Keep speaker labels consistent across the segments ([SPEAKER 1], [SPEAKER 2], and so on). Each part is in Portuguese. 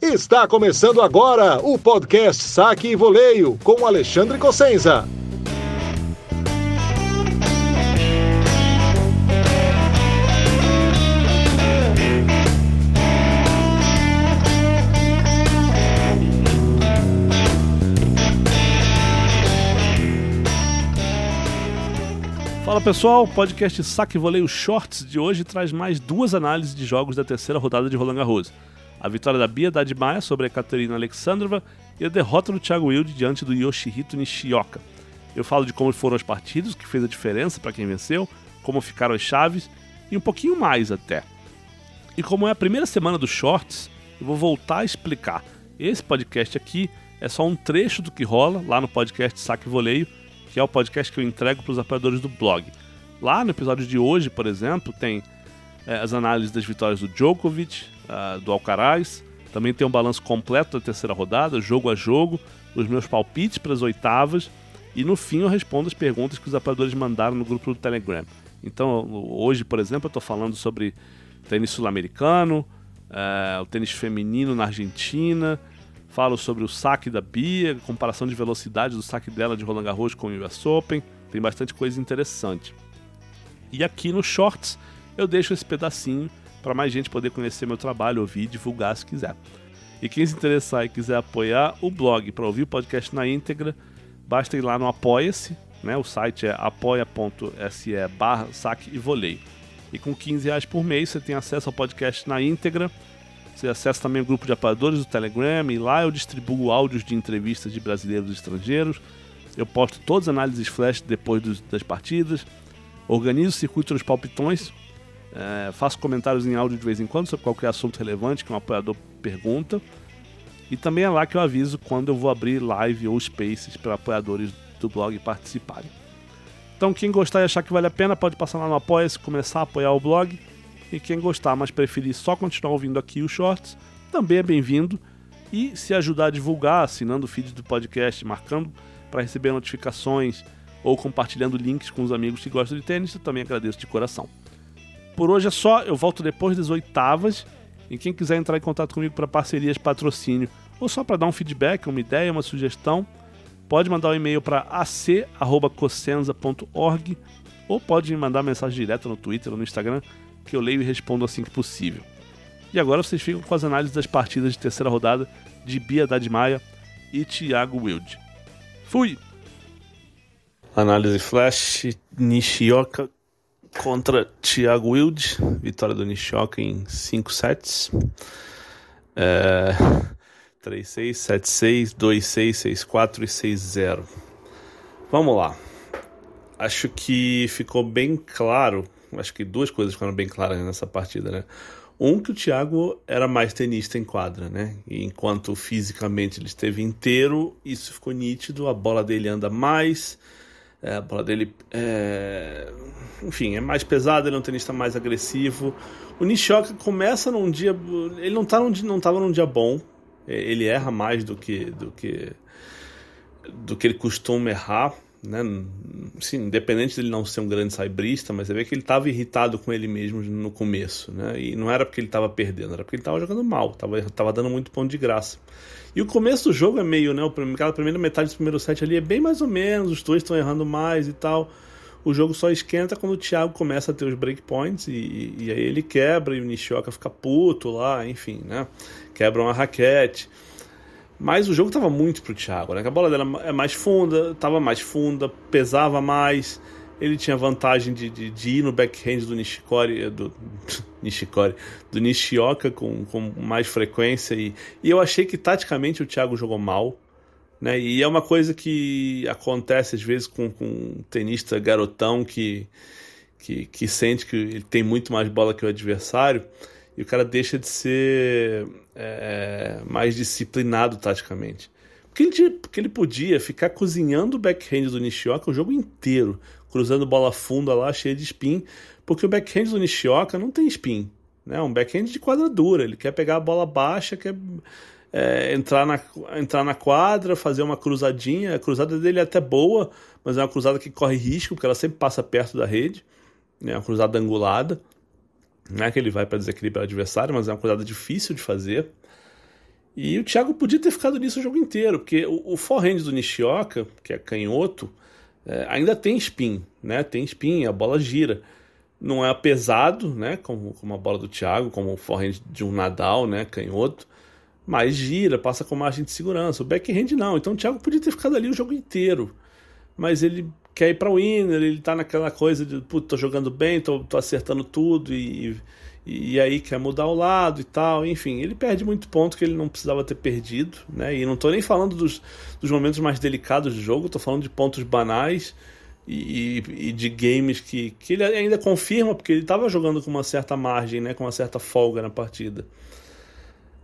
[SPEAKER 1] Está começando agora o podcast Saque e Voleio com Alexandre Cossenza.
[SPEAKER 2] Fala pessoal, o podcast Saque e Voleio Shorts de hoje traz mais duas análises de jogos da terceira rodada de Roland Garros a vitória da Bia Dadmaia sobre a Katerina Alexandrova e a derrota do Thiago Wilde diante do Yoshihito Nishioka. Eu falo de como foram as partidas, o que fez a diferença para quem venceu, como ficaram as chaves e um pouquinho mais até. E como é a primeira semana dos shorts, eu vou voltar a explicar. Esse podcast aqui é só um trecho do que rola lá no podcast Saque Voleio, que é o podcast que eu entrego para os apoiadores do blog. Lá no episódio de hoje, por exemplo, tem é, as análises das vitórias do Djokovic, uh, do Alcaraz. Também tem um balanço completo da terceira rodada, jogo a jogo, os meus palpites para as oitavas. E no fim eu respondo as perguntas que os apoiadores mandaram no grupo do Telegram. Então, hoje, por exemplo, eu estou falando sobre tênis sul-americano, uh, o tênis feminino na Argentina, falo sobre o saque da Bia, comparação de velocidade do saque dela de Roland Garros com o US Open. Tem bastante coisa interessante. E aqui no Shorts eu deixo esse pedacinho para mais gente poder conhecer meu trabalho, ouvir e divulgar se quiser. E quem se interessar e quiser apoiar o blog para ouvir o podcast na íntegra, basta ir lá no Apoia-se, né? o site é apoia.se barra saque e voleio. E com 15 reais por mês você tem acesso ao podcast na íntegra, você acessa também o grupo de apoiadores do Telegram e lá eu distribuo áudios de entrevistas de brasileiros e estrangeiros, eu posto todas as análises flash depois dos, das partidas, organizo o circuito dos palpitões, é, faço comentários em áudio de vez em quando sobre qualquer assunto relevante que um apoiador pergunta. E também é lá que eu aviso quando eu vou abrir live ou spaces para apoiadores do blog participarem. Então, quem gostar e achar que vale a pena, pode passar lá no Apoia-se, começar a apoiar o blog. E quem gostar, mas preferir só continuar ouvindo aqui os shorts, também é bem-vindo. E se ajudar a divulgar, assinando o feed do podcast, marcando para receber notificações ou compartilhando links com os amigos que gostam de tênis, eu também agradeço de coração. Por hoje é só, eu volto depois das oitavas. E quem quiser entrar em contato comigo para parcerias, patrocínio ou só para dar um feedback, uma ideia, uma sugestão, pode mandar um e-mail para ac@cosenza.org ou pode me mandar mensagem direta no Twitter ou no Instagram, que eu leio e respondo assim que possível. E agora vocês ficam com as análises das partidas de terceira rodada de Bia Dadmaia e Thiago Wilde. Fui! Análise Flash, Nishioka contra Thiago Wilde, vitória do Nishioka em 5 sets. É, 3-6, 7-6, 2-6, 6-4 e 6-0. Vamos lá. Acho que ficou bem claro, acho que duas coisas ficaram bem claras nessa partida, né? Um, que o Thiago era mais tenista em quadra, né? E enquanto fisicamente ele esteve inteiro, isso ficou nítido, a bola dele anda mais, é, a bola dele é... Enfim, é mais pesada, ele é um tenista mais agressivo. O Nishioka começa num dia. Ele não, tá num, não tava num dia bom. Ele erra mais do que, do que, do que ele costuma errar. Né? Sim, independente dele não ser um grande saibrista, mas você vê que ele estava irritado com ele mesmo no começo, né? E não era porque ele estava perdendo, era porque ele estava jogando mal, estava tava dando muito ponto de graça. E o começo do jogo é meio, né? Aquela primeira metade do primeiro set ali é bem mais ou menos, os dois estão errando mais e tal. O jogo só esquenta quando o Thiago começa a ter os breakpoints e, e aí ele quebra e o Nishioka fica puto lá, enfim, né? Quebra uma raquete. Mas o jogo estava muito pro Thiago, né? A bola dela é mais funda, estava mais funda, pesava mais. Ele tinha vantagem de, de, de ir no backhand do Nishikori, do Nishikori, do Nishioka com, com mais frequência. E, e eu achei que taticamente o Thiago jogou mal. Né? E é uma coisa que acontece às vezes com, com um tenista garotão que, que, que sente que ele tem muito mais bola que o adversário e o cara deixa de ser é, mais disciplinado taticamente. Porque ele, porque ele podia ficar cozinhando o backhand do Nishioka o jogo inteiro, cruzando bola funda lá, cheia de spin, porque o backhand do Nishioka não tem spin. Né? É um backhand de quadradura, ele quer pegar a bola baixa, quer é, entrar, na, entrar na quadra, fazer uma cruzadinha. A cruzada dele é até boa, mas é uma cruzada que corre risco, porque ela sempre passa perto da rede. É uma cruzada angulada. Não é que ele vai para desequilibrar o adversário, mas é uma coisa difícil de fazer. E o Thiago podia ter ficado nisso o jogo inteiro, porque o, o forehand do Nishioka, que é canhoto, é, ainda tem spin, né? Tem spin, a bola gira. Não é pesado, né? Como, como a bola do Thiago, como o forehand de um Nadal, né? Canhoto. Mas gira, passa com margem de segurança. O backhand não. Então o Thiago podia ter ficado ali o jogo inteiro. Mas ele quer ir para o winner, ele tá naquela coisa de, putz, tô jogando bem, tô, tô acertando tudo e, e, e, aí quer mudar o lado e tal. Enfim, ele perde muito ponto que ele não precisava ter perdido, né? E não tô nem falando dos, dos momentos mais delicados do jogo, tô falando de pontos banais e, e, de games que, que ele ainda confirma, porque ele estava jogando com uma certa margem, né? Com uma certa folga na partida.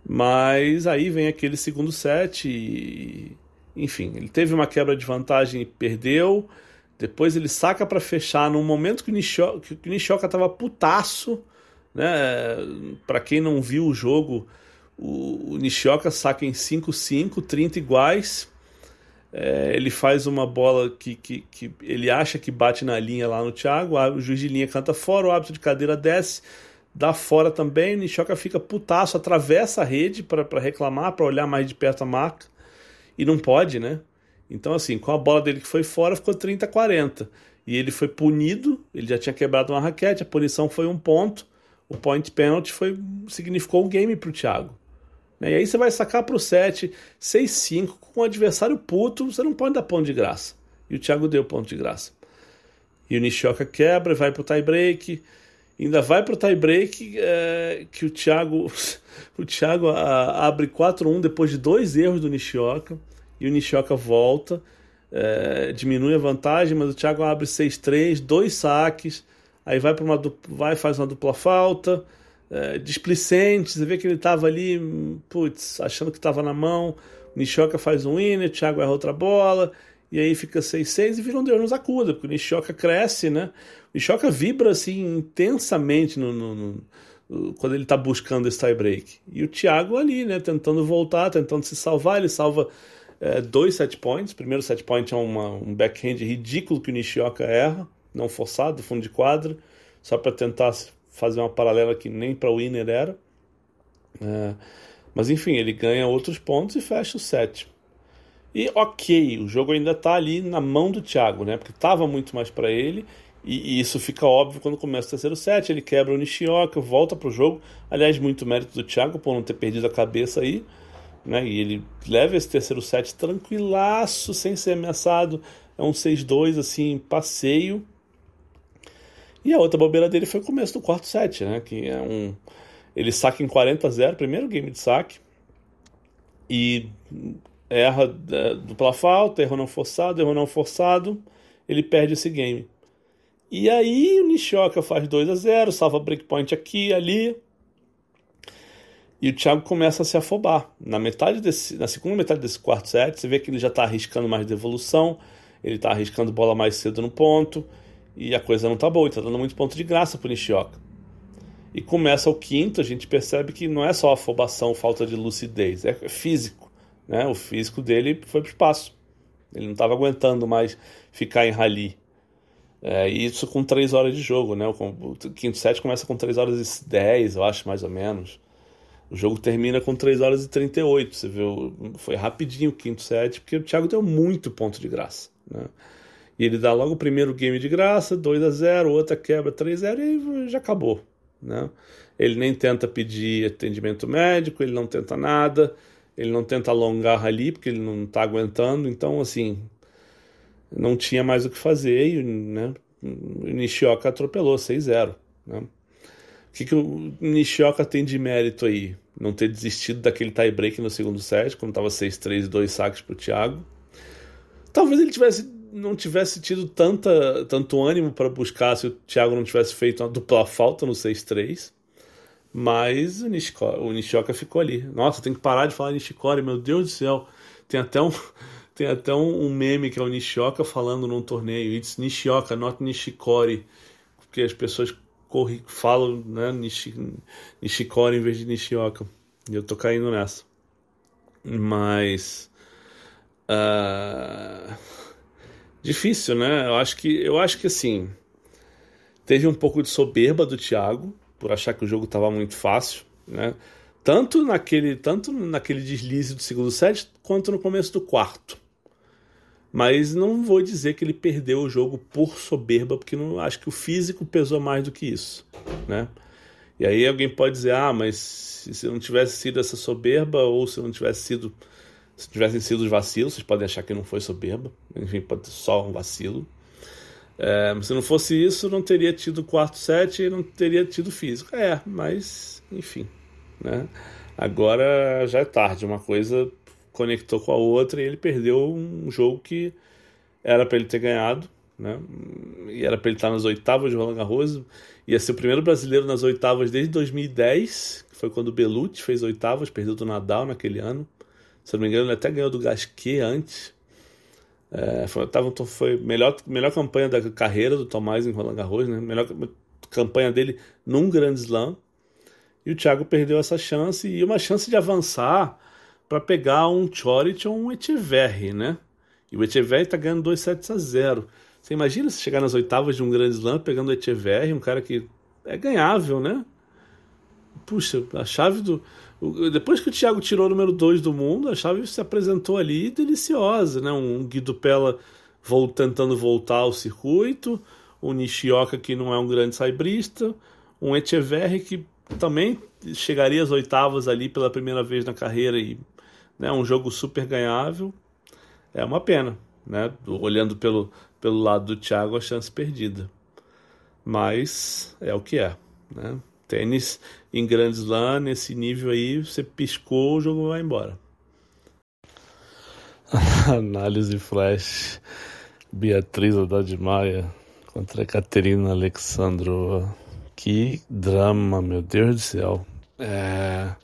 [SPEAKER 2] Mas aí vem aquele segundo set e. Enfim, ele teve uma quebra de vantagem e perdeu. Depois ele saca para fechar num momento que o Nishioka, que o Nishioka tava putaço, né? Para quem não viu o jogo, o, o Nishioka saca em 5-5, 30 iguais. É, ele faz uma bola que, que, que, ele acha que bate na linha lá no Thiago, o juiz de linha canta fora, o árbitro de cadeira desce, dá fora também, o Nishioka fica putaço, atravessa a rede para reclamar, para olhar mais de perto a marca, e não pode, né? Então, assim, com a bola dele que foi fora, ficou 30 a 40. E ele foi punido, ele já tinha quebrado uma raquete, a punição foi um ponto. O point penalty foi, significou o game para o Thiago. E aí você vai sacar para o 7, 6-5, com o adversário puto, você não pode dar ponto de graça. E o Thiago deu ponto de graça. E o Nishioka quebra, vai para o tie break. Ainda vai para o tie break é, que o Thiago, o Thiago a, abre 4-1 depois de dois erros do Nishioka e o Nishioka volta, é, diminui a vantagem, mas o Thiago abre 6-3, dois saques, aí vai para uma vai faz uma dupla falta, é, displicente, você vê que ele estava ali, putz, achando que estava na mão, o Nishioka faz um winner, o Thiago erra outra bola, e aí fica 6-6 e vira um Deus nos acuda, porque o Nishioka cresce, né? O Nishioka vibra assim intensamente no, no, no, quando ele está buscando esse tie break. E o Thiago ali, né, tentando voltar, tentando se salvar, ele salva é, dois set points. O primeiro set point é uma, um backhand ridículo que o Nishioka erra, não forçado, fundo de quadra, só para tentar fazer uma paralela que nem para o winner era. É, mas enfim, ele ganha outros pontos e fecha o set. E ok, o jogo ainda está ali na mão do Thiago, né? Porque estava muito mais para ele. E, e, isso fica óbvio quando começa o terceiro set. Ele quebra o Nishioka, volta para o jogo. Aliás, muito mérito do Thiago por não ter perdido a cabeça aí né? E ele leva esse terceiro set tranquilaço, sem ser ameaçado. É um 6-2, assim, passeio. E a outra bobeira dele foi o começo do quarto set, né? Que é um. Ele saca em 40 a 0, primeiro game de saque. E erra é, dupla falta, erro não forçado, erro não forçado. Ele perde esse game. E aí o Nishioka faz 2 a 0, salva breakpoint aqui, ali. E o Thiago começa a se afobar. Na metade desse, na segunda metade desse quarto set, você vê que ele já está arriscando mais devolução, ele está arriscando bola mais cedo no ponto, e a coisa não está boa, está dando muito ponto de graça para o Nishioka. E começa o quinto, a gente percebe que não é só afobação, falta de lucidez, é físico. Né? O físico dele foi para o espaço. Ele não estava aguentando mais ficar em rally. É, isso com 3 horas de jogo, né? O quinto set começa com 3 horas e 10, eu acho, mais ou menos. O jogo termina com 3 horas e 38. Você viu? Foi rapidinho o quinto set, porque o Thiago deu muito ponto de graça. Né? E ele dá logo o primeiro game de graça, 2 a 0 outra quebra 3 a 0 e já acabou. Né? Ele nem tenta pedir atendimento médico, ele não tenta nada, ele não tenta alongar ali, porque ele não está aguentando. Então, assim, não tinha mais o que fazer e né, o Nishioka atropelou 6-0. Né? Que, que o Nishioka tem de mérito aí? Não ter desistido daquele tie-break no segundo set, quando estava 6-3 dois saques para o Thiago. Talvez ele tivesse, não tivesse tido tanta, tanto ânimo para buscar se o Thiago não tivesse feito uma dupla falta no 6-3. Mas o, Nishiko, o Nishioka ficou ali. Nossa, tem que parar de falar Nishikori, meu Deus do céu. Tem até um, tem até um, meme que é o Nishioka falando num torneio. It's Nishioka, not Nishikori. Porque as pessoas corri, falo né, Nishi, Nishikori em vez de Nishioka. E eu tô caindo nessa. Mas. Uh, difícil, né? Eu acho que, eu acho que assim. Teve um pouco de soberba do Thiago, por achar que o jogo estava muito fácil, né? Tanto naquele, tanto naquele deslize do segundo set, quanto no começo do quarto. Mas não vou dizer que ele perdeu o jogo por soberba, porque não acho que o físico pesou mais do que isso, né? E aí alguém pode dizer, ah, mas se não tivesse sido essa soberba ou se não tivesse sido se tivessem sido os vacilos, vocês podem achar que não foi soberba, enfim, pode ser só um vacilo. É, se não fosse isso, não teria tido quarto set e não teria tido físico. É, mas enfim, né? Agora já é tarde, uma coisa conectou com a outra e ele perdeu um jogo que era para ele ter ganhado, né? E era para ele estar nas oitavas de Roland Garros, ia ser o primeiro brasileiro nas oitavas desde 2010, que foi quando o Belucci fez oitavas, perdeu do Nadal naquele ano. Se não me engano, ele até ganhou do Gasquet antes. É, foi, tava, foi melhor melhor campanha da carreira do Tomás em Roland Garros, né? Melhor campanha dele num Grand Slam. E o Thiago perdeu essa chance e uma chance de avançar para pegar um Choric ou um Echeverri, né? E o Echeverri está ganhando 2 sets a 0. Você imagina se chegar nas oitavas de um Grand Slam pegando o Echeverri, um cara que é ganhável, né? Puxa, a chave do. Depois que o Thiago tirou o número 2 do mundo, a chave se apresentou ali deliciosa, né? Um Guido Pella tentando voltar ao circuito, um Nishioka que não é um grande saibrista, um Echeverri que também chegaria às oitavas ali pela primeira vez na carreira e né, um jogo super ganhável. É uma pena, né? Olhando pelo, pelo lado do Thiago, a chance perdida. Mas é o que é, né? Tênis em Grand Slam, nesse nível aí, você piscou, o jogo vai embora. Análise flash. Beatriz Haddad Maia contra Caterina Alexandrova. Que drama, meu Deus do céu. É.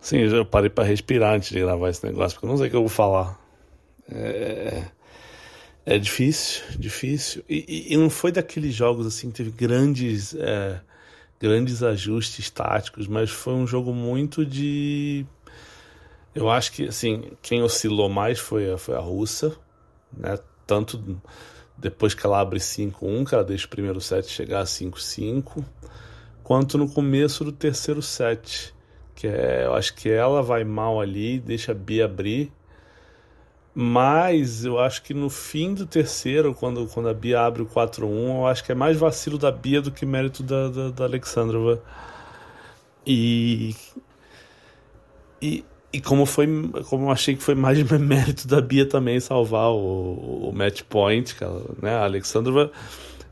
[SPEAKER 2] Sim, eu parei para respirar antes de gravar esse negócio, porque eu não sei o que eu vou falar. É, é difícil, difícil. E, e, e, não foi daqueles jogos assim que teve grandes, é, grandes ajustes táticos, mas foi um jogo muito de. Eu acho que assim, quem oscilou mais foi, foi a russa, né? Tanto depois que ela abre 5-1, que ela deixa o primeiro set chegar a 5-5, quanto no começo do terceiro set, que é, eu acho que ela vai mal ali, deixa a Bia abrir, mas eu acho que no fim do terceiro, quando, quando a Bia abre o 4-1, eu acho que é mais vacilo da Bia do que mérito da, da, da Alexandrova. E, e e como foi, como eu achei que foi mais mérito da Bia também salvar o, o match point, que ela, né, a Alexandra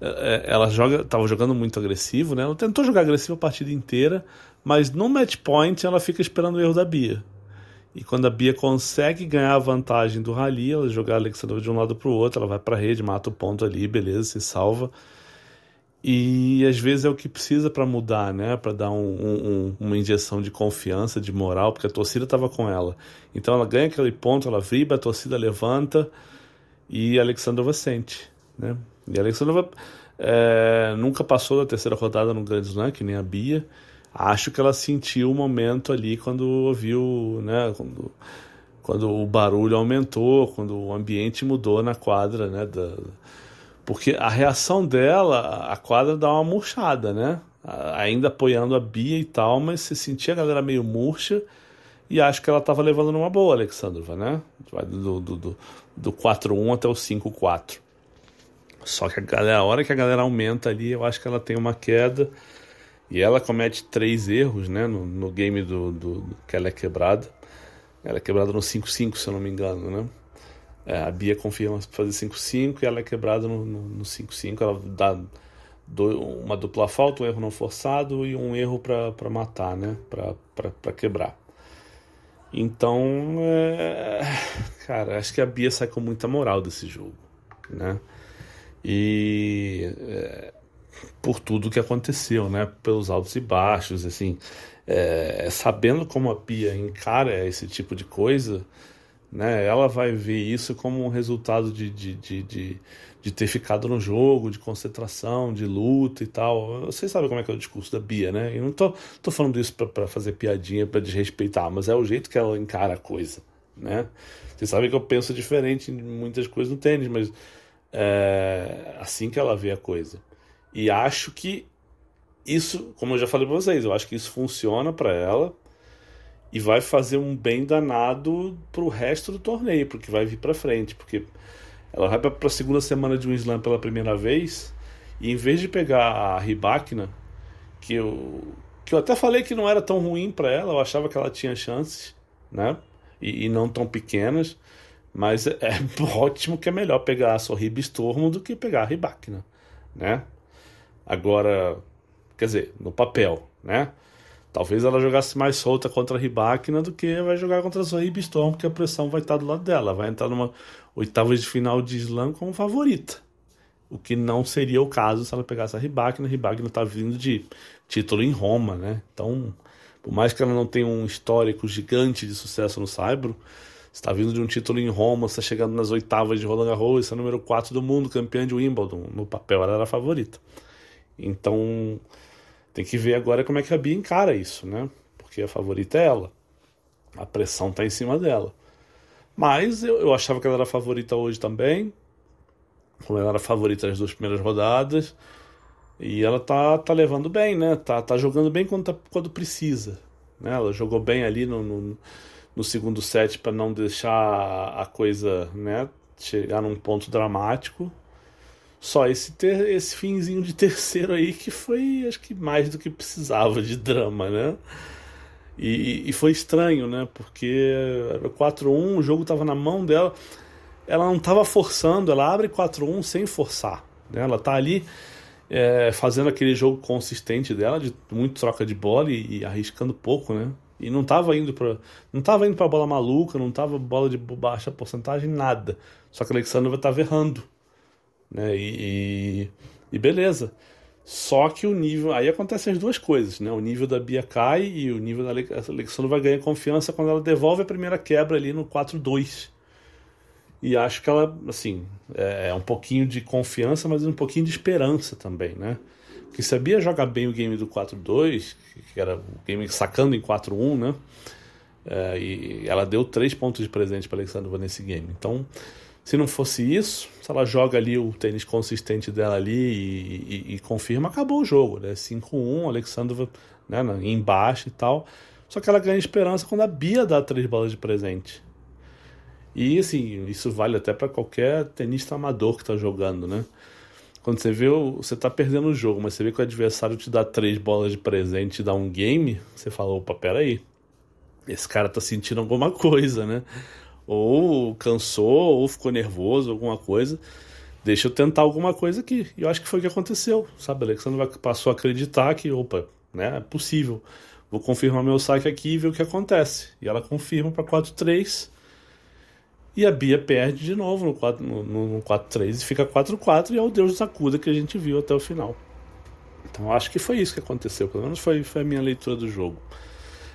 [SPEAKER 2] é, é, ela joga, estava jogando muito agressivo, né? Ela tentou jogar agressivo a partida inteira, mas no match point ela fica esperando o erro da Bia. E quando a Bia consegue ganhar a vantagem do rally, ela jogar a Alexandra de um lado para o outro, ela vai para a rede, mata o ponto ali, beleza, se salva. E às vezes é o que precisa para mudar, né? Para dar um, um, uma injeção de confiança, de moral, porque a torcida estava com ela. Então ela ganha aquele ponto, ela vibra, a torcida levanta e a Alexandrova sente, né? E a Alexandrova é, nunca passou da terceira rodada no Grand Slam, que nem a Bia. Acho que ela sentiu o momento ali quando ouviu, né? Quando, quando o barulho aumentou, quando o ambiente mudou na quadra, né? Da, porque a reação dela, a quadra dá uma murchada, né? Ainda apoiando a Bia e tal, mas você sentia a galera meio murcha e acho que ela estava levando numa boa, Alexandrova, né? Do, do, do, do 4-1 até o 5-4. Só que a, galera, a hora que a galera aumenta ali, eu acho que ela tem uma queda e ela comete três erros, né? No, no game do, do, do que ela é quebrada. Ela é quebrada no 5-5, se eu não me engano, né? É, a Bia confirma fazer 5-5 e ela é quebrada no 5-5. Ela dá do, uma dupla falta, um erro não forçado e um erro para matar, né? Para quebrar. Então, é, cara, acho que a Bia sai com muita moral desse jogo, né? E é, por tudo que aconteceu, né? Pelos altos e baixos, assim, é, sabendo como a Bia encara esse tipo de coisa, né? Ela vai ver isso como um resultado de, de, de, de, de ter ficado no jogo, de concentração, de luta e tal. Vocês sabem como é que é o discurso da Bia, né? Eu não tô, tô falando isso para fazer piadinha, para desrespeitar, mas é o jeito que ela encara a coisa, né? Vocês sabem que eu penso diferente em muitas coisas no tênis, mas é assim que ela vê a coisa. E acho que isso, como eu já falei para vocês, eu acho que isso funciona para ela e vai fazer um bem danado pro resto do torneio, porque vai vir para frente, porque ela vai para a segunda semana de um slam pela primeira vez e em vez de pegar a Ribakina, que eu que eu até falei que não era tão ruim para ela, eu achava que ela tinha chances, né? E, e não tão pequenas, mas é, é, ótimo que é melhor pegar a Sorriba Stormo do que pegar a Ribakina, né? Agora, quer dizer, no papel, né? Talvez ela jogasse mais solta contra a Ribakina do que vai jogar contra a Zoe Storm, porque a pressão vai estar do lado dela. Vai entrar numa oitava de final de slam como favorita. O que não seria o caso se ela pegasse a Ribakina. A Ribakina está vindo de título em Roma, né? Então, por mais que ela não tenha um histórico gigante de sucesso no Saibro, está vindo de um título em Roma, está chegando nas oitavas de Roland Garros, é número 4 do mundo, campeã de Wimbledon. No papel ela era a favorita. Então, tem que ver agora como é que a Bia encara isso, né? Porque a favorita é ela. A pressão tá em cima dela. Mas eu, eu achava que ela era a favorita hoje também. Como ela era a favorita nas duas primeiras rodadas. E ela tá, tá levando bem, né? Tá, tá jogando bem quando, tá, quando precisa. Né? Ela jogou bem ali no, no, no segundo set para não deixar a coisa né, chegar num ponto dramático. Só esse, ter, esse finzinho de terceiro aí que foi, acho que mais do que precisava de drama, né? E, e foi estranho, né? Porque era 4-1, o jogo tava na mão dela, ela não tava forçando, ela abre 4-1 sem forçar. Né? Ela tá ali é, fazendo aquele jogo consistente dela, de muito troca de bola e, e arriscando pouco, né? E não tava indo para não tava indo para bola maluca, não tava bola de baixa porcentagem, nada. Só que a Alexandra tava errando. Né? E, e, e beleza. Só que o nível. Aí acontecem as duas coisas, né? O nível da Bia cai e o nível da Alexandre vai ganhar confiança quando ela devolve a primeira quebra ali no 4-2. E acho que ela, assim, é, é um pouquinho de confiança, mas um pouquinho de esperança também, né? Porque se a Bia joga bem o game do 4-2, que era o game sacando em 4-1, né? É, e ela deu três pontos de presente para Alexandre nesse game. Então se não fosse isso, se ela joga ali o tênis consistente dela ali e, e, e confirma, acabou o jogo, né? 5-1, Alexandra né, embaixo e tal. Só que ela ganha esperança quando a Bia dá três bolas de presente. E assim, isso vale até para qualquer tenista amador que está jogando, né? Quando você vê, você tá perdendo o jogo, mas você vê que o adversário te dá três bolas de presente e dá um game, você fala, opa, peraí. Esse cara tá sentindo alguma coisa, né? Ou cansou, ou ficou nervoso, alguma coisa. Deixa eu tentar alguma coisa aqui. E eu acho que foi o que aconteceu, sabe? Alexandre passou a acreditar que, opa, né, é possível. Vou confirmar meu saque aqui e ver o que acontece. E ela confirma para 4-3. E a Bia perde de novo no 4-3 no, no 4 e fica 4-4 e é o Deus do Sacuda que a gente viu até o final. Então acho que foi isso que aconteceu, pelo menos foi, foi a minha leitura do jogo.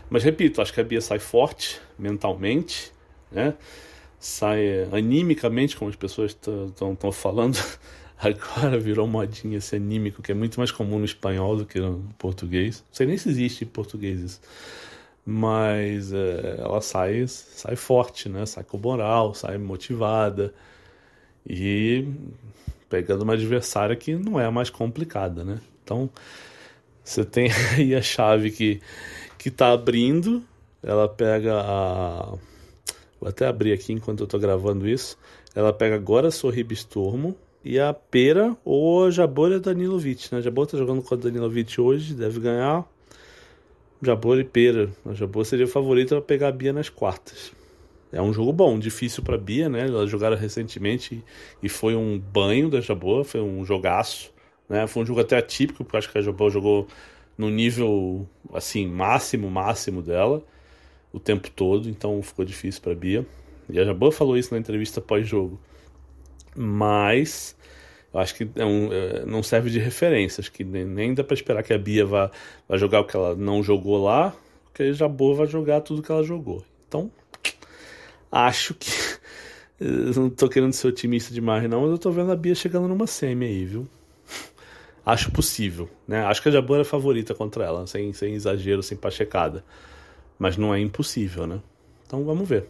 [SPEAKER 2] Mas repito, acho que a Bia sai forte mentalmente né? Sai animicamente, como as pessoas estão falando. Agora virou modinha esse anímico, que é muito mais comum no espanhol do que no português. Não sei nem se existe em português isso. Mas é, ela sai, sai forte, né? Sai com moral, sai motivada. E pegando uma adversária que não é a mais complicada, né? Então, você tem aí a chave que, que tá abrindo, ela pega a Vou até abrir aqui enquanto eu estou gravando isso. Ela pega agora a Sorriba Stormo e a Pera ou a Jabor Danilovic, né? A Jabor tá jogando com a Danilovic hoje, deve ganhar. Jabor e Pera. A Jabor seria a favorita para pegar a Bia nas quartas. É um jogo bom, difícil para Bia, né? Elas jogaram recentemente e foi um banho da Jabor, foi um jogaço, né? Foi um jogo até atípico, porque acho que a Jabor jogou no nível assim máximo, máximo dela o tempo todo, então ficou difícil para Bia. E a Jabô falou isso na entrevista pós-jogo. Mas eu acho que é um, é, não serve de referência. Acho que nem, dá para esperar que a Bia vá, vá jogar o que ela não jogou lá, porque a Jabô vai jogar tudo que ela jogou. Então, acho que. não tô querendo ser otimista demais, não, mas eu tô vendo a Bia chegando numa semi aí, viu? Acho possível, né? Acho que a Jabô é a favorita contra ela, sem, sem exagero, sem pachecada. Mas não é impossível, né? Então vamos ver.